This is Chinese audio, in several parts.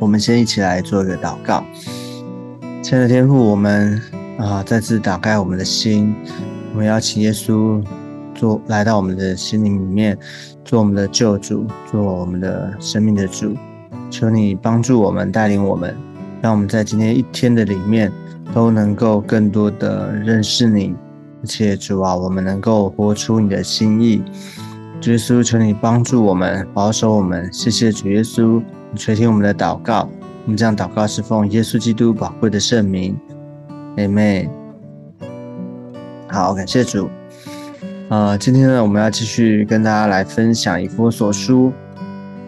我们先一起来做一个祷告。亲爱的天父，我们啊再次打开我们的心，我们邀请耶稣做来到我们的心灵里面，做我们的救主，做我们的生命的主。求你帮助我们，带领我们，让我们在今天一天的里面都能够更多的认识你，而且主啊，我们能够活出你的心意。主耶稣，求你帮助我们，保守我们。谢谢主耶稣，垂听我们的祷告。我们这样祷告是奉耶稣基督宝贵的圣名，Amen。好，感谢主。呃，今天呢，我们要继续跟大家来分享以佛所书，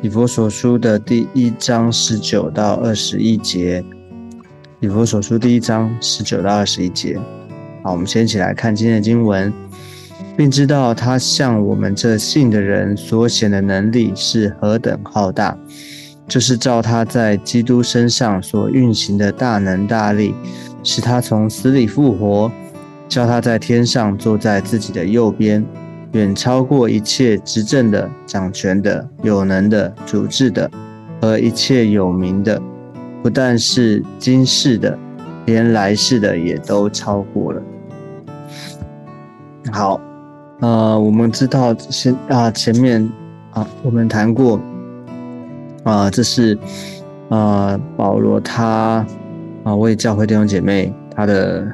以佛所书的第一章十九到二十一节。以佛所书第一章十九到二十一节。好，我们先一起来看今天的经文，并知道他向我们这信的人所显的能力是何等浩大。就是照他在基督身上所运行的大能大力，使他从死里复活，叫他在天上坐在自己的右边，远超过一切执政的、掌权的、有能的、主治的和一切有名的，不但是今世的，连来世的也都超过了。好，呃，我们知道先啊，前面啊，我们谈过。啊，这是啊，保罗他啊为教会弟兄姐妹他的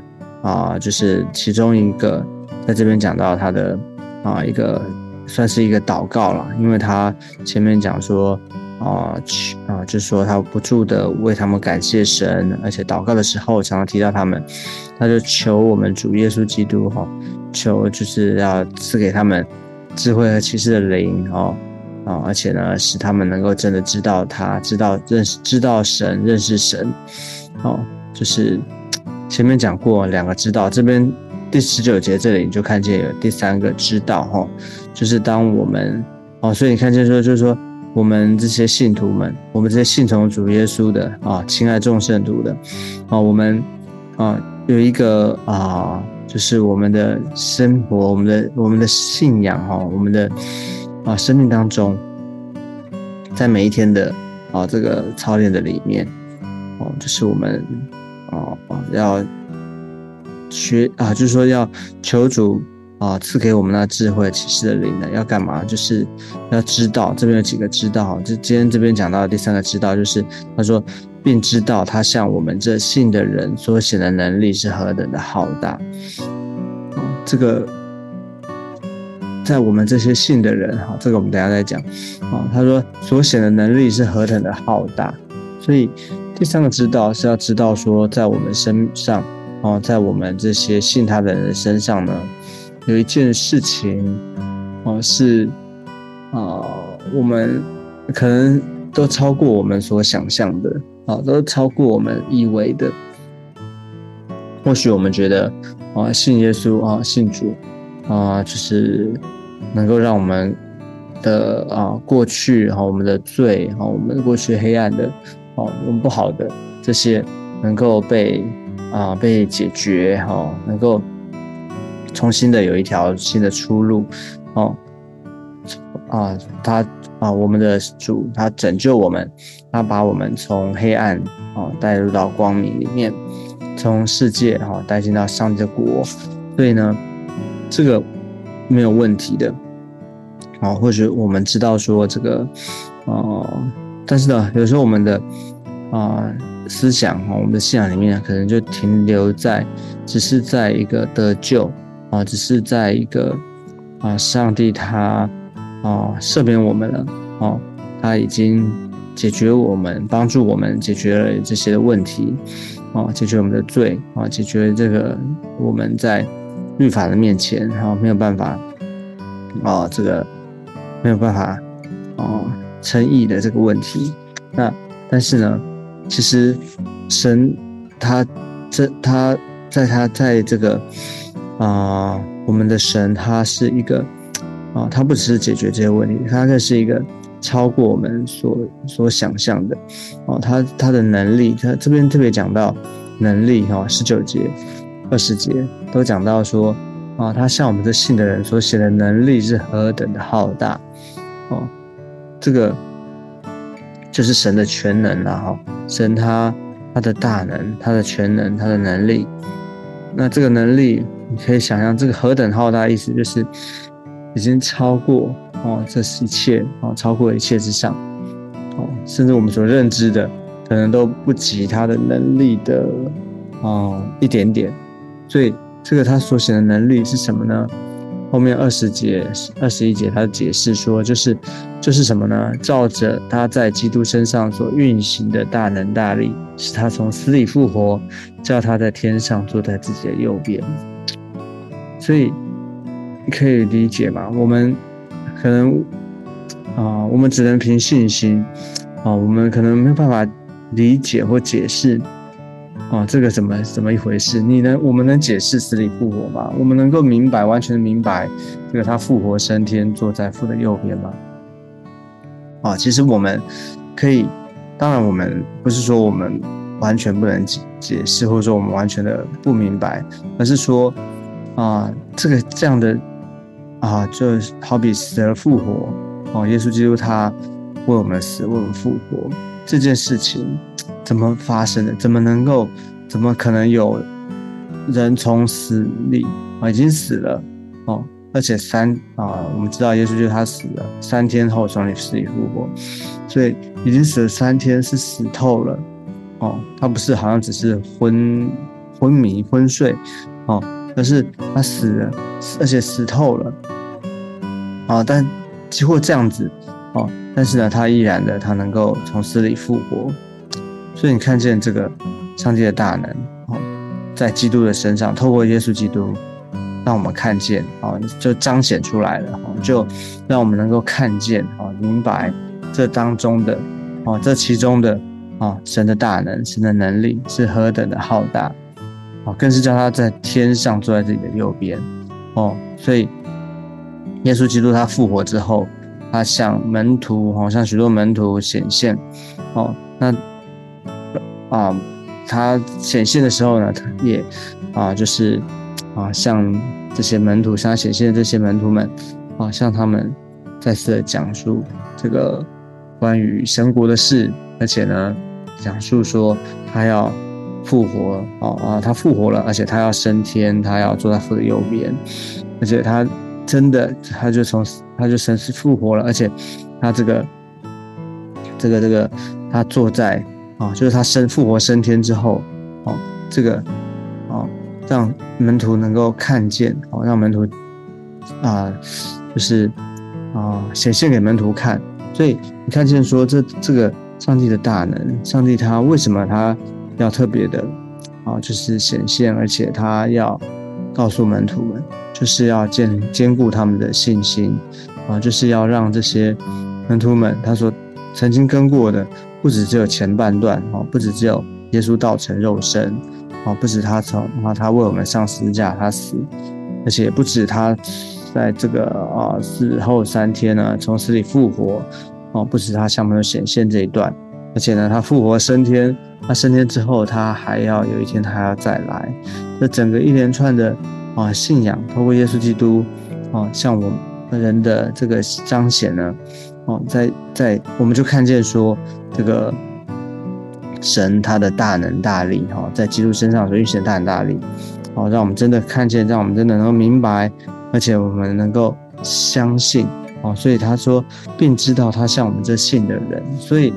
啊，就是其中一个在这边讲到他的啊一个算是一个祷告了，因为他前面讲说啊啊，就是说他不住的为他们感谢神，而且祷告的时候常常提到他们，他就求我们主耶稣基督哈，求就是要赐给他们智慧和启示的灵哦。啊，而且呢，使他们能够真的知道他，知道认识，知道神，认识神。哦，就是前面讲过两个知道，这边第十九节这里你就看见有第三个知道，哈，就是当我们哦，所以你看见说，就是说我们这些信徒们，我们这些信从主耶稣的啊，亲爱众圣徒的啊，我们啊有一个啊，就是我们的生活，我们的我们的信仰哈，我们的。啊，生命当中，在每一天的啊这个操练的里面，哦，就是我们哦要学啊，就是说要求主啊赐给我们那智慧启示的灵呢，要干嘛？就是要知道这边有几个知道，就今天这边讲到第三个知道，就是他说，并知道他向我们这信的人所显的能力是何等的浩大，这个。在我们这些信的人，哈，这个我们等下再讲，啊，他说所显的能力是何等的浩大，所以第三个知道是要知道说，在我们身上，啊，在我们这些信他的人身上呢，有一件事情，啊，是，啊，我们可能都超过我们所想象的，啊，都超过我们以为的，或许我们觉得，啊，信耶稣啊，信主，啊，就是。能够让我们的啊过去哈我们的罪哈我们过去黑暗的哦我们不好的这些能够被啊被解决哈能够重新的有一条新的出路哦啊他啊我们的主他拯救我们他把我们从黑暗啊带入到光明里面从世界哈带进到上帝的国所以呢这个。没有问题的，啊，或许我们知道说这个，哦，但是呢，有时候我们的啊思想啊，我们的信仰里面可能就停留在，只是在一个得救啊，只是在一个啊，上帝他啊赦免我们了，啊，他已经解决我们，帮助我们解决了这些的问题，啊，解决我们的罪啊，解决这个我们在。律法的面前，然后没有办法，哦，这个没有办法，哦，称义的这个问题。那但是呢，其实神他这他在他在这个啊，我们的神他是一个啊，他不只是解决这些问题，他更是一个超过我们所所想象的哦。他他的能力，他这边特别讲到能力哈，十九节。二十节都讲到说，啊，他向我们这信的人所写的能力是何等的浩大，哦，这个就是神的全能了哈，神他他的大能，他的全能，他的能力。那这个能力，你可以想象，这个何等浩大，意思就是已经超过哦，这是一切哦，超过一切之上哦，甚至我们所认知的，可能都不及他的能力的哦一点点。所以，这个他所显的能力是什么呢？后面二十节、二十一节，他解释说，就是就是什么呢？照着他在基督身上所运行的大能大力，使他从死里复活，叫他在天上坐在自己的右边。所以可以理解嘛？我们可能啊，我们只能凭信心啊，我们可能没有办法理解或解释。哦，这个怎么怎么一回事？你能，我们能解释死里复活吗？我们能够明白，完全明白这个他复活升天，坐在父的右边吗？啊，其实我们可以，当然我们不是说我们完全不能解解释，或者说我们完全的不明白，而是说啊，这个这样的啊，就好比死而复活哦，耶稣基督他为我们死，为我们复活这件事情。怎么发生的？怎么能够？怎么可能有人从死里啊已经死了哦？而且三啊，我们知道耶稣就是他死了三天后从你死里复活，所以已经死了三天，是死透了哦。他不是好像只是昏昏迷昏睡哦，而是他死了，而且死透了啊。但几乎这样子哦，但是呢，他依然的他能够从死里复活。所以你看见这个上帝的大能哦，在基督的身上，透过耶稣基督，让我们看见哦，就彰显出来了哦，就让我们能够看见哦，明白这当中的哦，这其中的啊，神的大能，神的能力是何等的浩大哦，更是叫他在天上坐在自己的右边哦。所以耶稣基督他复活之后，他向门徒好像许多门徒显现哦，那。啊，他显现的时候呢，他也啊，就是啊，向这些门徒，向显现的这些门徒们，啊，向他们再次的讲述这个关于神国的事，而且呢，讲述说他要复活，啊啊，他复活了，而且他要升天，他要坐在父的右边，而且他真的，他就从他就神是复活了，而且他这个这个这个他坐在。啊，就是他升复活升天之后，哦，这个，哦，让门徒能够看见，哦，让门徒，啊，就是啊，显现给门徒看。所以你看见说，这这个上帝的大能，上帝他为什么他要特别的，啊，就是显现，而且他要告诉门徒们，就是要坚坚固他们的信心，啊，就是要让这些门徒们，他说曾经跟过的。不止只有前半段哦，不止只有耶稣道成肉身哦，不止他从啊他为我们上十字架他死，而且不止他在这个啊死后三天呢从死里复活哦，不止他向我们显现这一段，而且呢他复活升天，他升天之后他还要有一天他还要再来，这整个一连串的啊信仰，透过耶稣基督啊向我们人的这个彰显呢。哦，在在，我们就看见说，这个神他的大能大力，哈，在基督身上所运行的大能大力，哦，让我们真的看见，让我们真的能够明白，而且我们能够相信，哦，所以他说，并知道他像我们这信的人，所以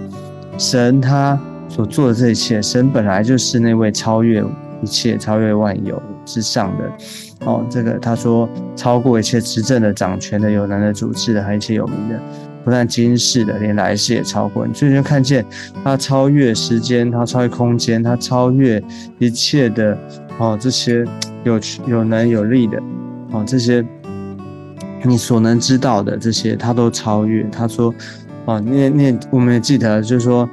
神他所做的这一切，神本来就是那位超越一切、超越万有之上的，哦，这个他说超过一切执政的、掌权的、有能的、主治的，还有一切有名的。不但今世的，连来世也超过你。所以就看见他超越时间，他超越空间，他超越一切的哦，这些 有有能有力的哦，这些 你所能知道的这些，他都超越。他说哦，念念我们也记得，就是说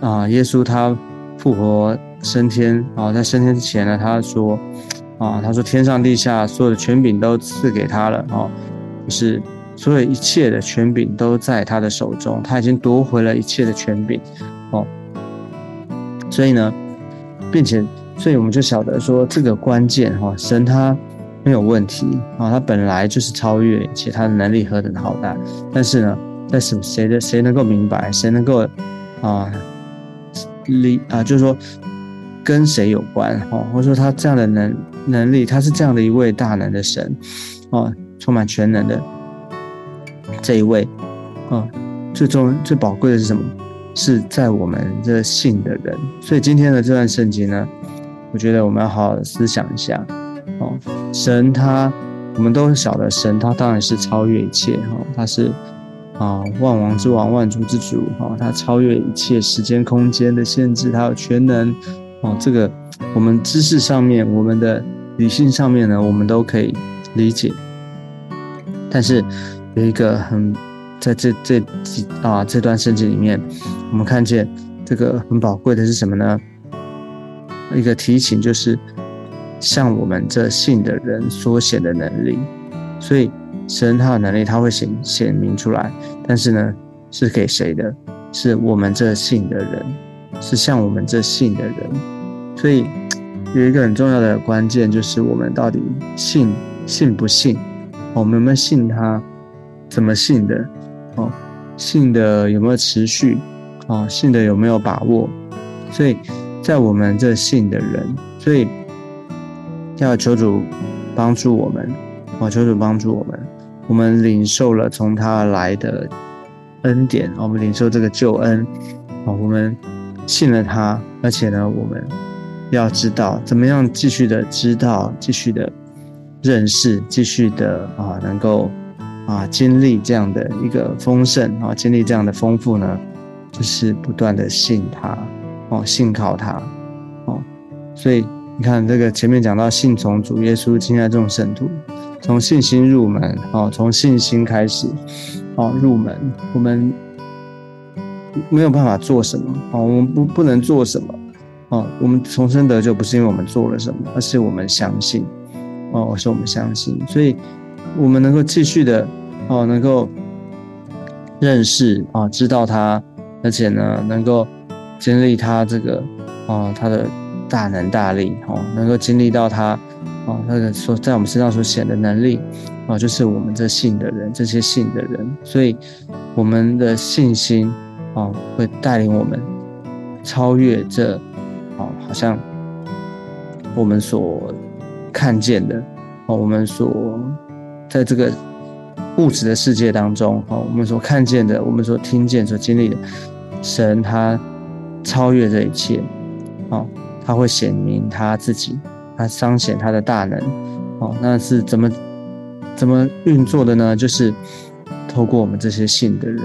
啊，耶稣他复活升天啊，在升天之前呢，他说啊，他说天上地下所有的权柄都赐给他了哦，就是。所有一切的权柄都在他的手中，他已经夺回了一切的权柄，哦，所以呢，并且，所以我们就晓得说这个关键哈，神他没有问题啊，他本来就是超越一切，他的能力何等浩大。但是呢，但是谁的谁能够明白，谁能够啊力啊，就是说跟谁有关哦，或者说他这样的能能力，他是这样的一位大能的神哦，充满全能的。这一位啊，最重最宝贵的是什么？是在我们这信的人。所以今天的这段圣经呢，我觉得我们要好好思想一下哦，神他。我们都晓得，神他当然是超越一切哈，他是啊万王之王、万主之主哈，他超越一切时间空间的限制，他有全能哦。这个我们知识上面、我们的理性上面呢，我们都可以理解。但是有一个很在这这几啊这段圣经里面，我们看见这个很宝贵的是什么呢？一个提醒就是。像我们这信的人所显的能力，所以神他的能力他会显显明出来，但是呢，是给谁的？是我们这信的人，是像我们这信的人。所以有一个很重要的关键，就是我们到底信信不信？我们有没有信他？怎么信的？哦，信的有没有持续？哦，信的有没有把握？所以在我们这信的人，所以。要求主帮助我们，啊，求主帮助我们。我们领受了从他来的恩典，我们领受这个救恩，啊，我们信了他，而且呢，我们要知道怎么样继续的知道，继续的认识，继续的啊，能够啊经历这样的一个丰盛啊，经历这样的丰富呢，就是不断的信他，哦，信靠他，哦，所以。你看这个前面讲到信从主耶稣，现在这种圣徒，从信心入门，哦，从信心开始，哦，入门，我们没有办法做什么，哦，我们不不能做什么，哦，我们重生得救不是因为我们做了什么，而是我们相信，哦，是我们相信，所以我们能够继续的，哦，能够认识，啊，知道他，而且呢，能够经历他这个，啊，他的。大能大力哦，能够经历到他哦，那个所在我们身上所显的能力哦，就是我们这信的人，这些信的人，所以我们的信心哦，会带领我们超越这哦，好像我们所看见的哦，我们所在这个物质的世界当中哦，我们所看见的，我们所听见、所经历的，神他超越这一切哦。他会显明他自己，他彰显他的大能，哦，那是怎么怎么运作的呢？就是透过我们这些信的人，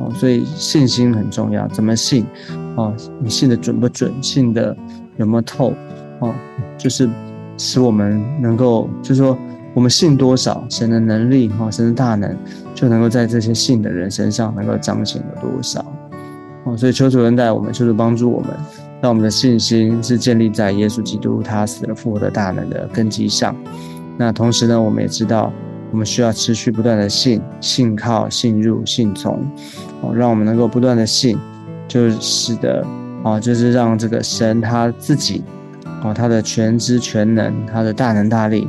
哦，所以信心很重要。怎么信？哦，你信的准不准？信的有没有透？哦，就是使我们能够，就是说我们信多少，神的能力，哦，神的大能，就能够在这些信的人身上能够彰显有多少？哦，所以求主恩待我们，求主帮助我们。让我们的信心是建立在耶稣基督他死了复活的大能的根基上。那同时呢，我们也知道，我们需要持续不断的信、信靠、信入、信从，哦，让我们能够不断的信，就使得啊，就是让这个神他自己，哦，他的全知全能，他的大能大力，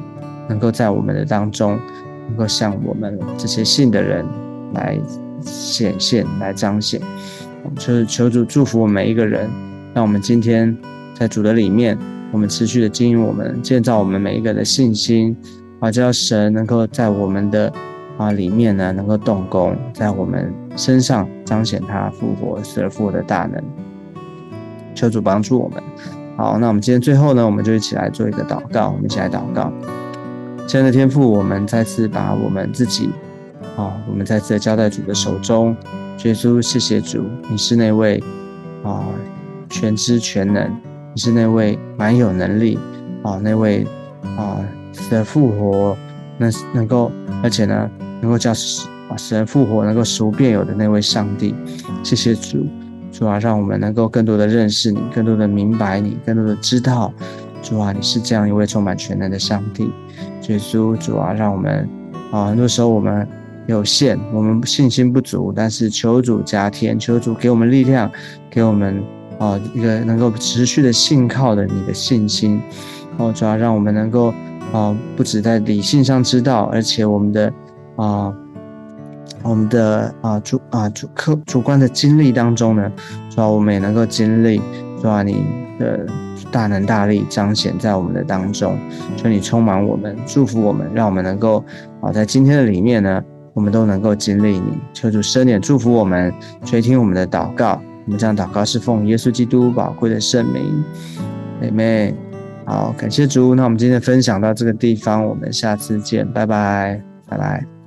能够在我们的当中，能够向我们这些信的人来显现、来彰显。就是求主祝福我们每一个人。让我们今天在主的里面，我们持续的经营我们，建造我们每一个人的信心，啊，叫神能够在我们的啊里面呢，能够动工，在我们身上彰显他复活死而复活的大能。求主帮助我们。好，那我们今天最后呢，我们就一起来做一个祷告。我们一起来祷告。亲爱的天父，我们再次把我们自己，啊，我们再次的交在主的手中。耶稣，谢谢主，你是那位啊。全知全能，你是那位蛮有能力啊，那位啊死而复活，能能够，而且呢，能够叫死啊死人复活，能够使无变有的那位上帝。谢谢主，主啊，让我们能够更多的认识你，更多的明白你，更多的知道，主啊，你是这样一位充满全能的上帝。耶稣，主啊，让我们啊，很多时候我们有限，我们信心不足，但是求主加添，求主给我们力量，给我们。啊，一个能够持续的信靠的你的信心，哦，主要让我们能够啊，不止在理性上知道，而且我们的啊我们的啊主啊主客主观的经历当中呢，主要我们也能够经历，主要你的大能大力彰显在我们的当中，求你充满我们，祝福我们，让我们能够啊在今天的里面呢，我们都能够经历你，求主赦免祝福我们，垂听我们的祷告，我们这样祷告是奉耶稣基督宝贵的圣名，妹妹，好，感谢主，那我们今天分享到这个地方，我们下次见，拜拜，拜拜。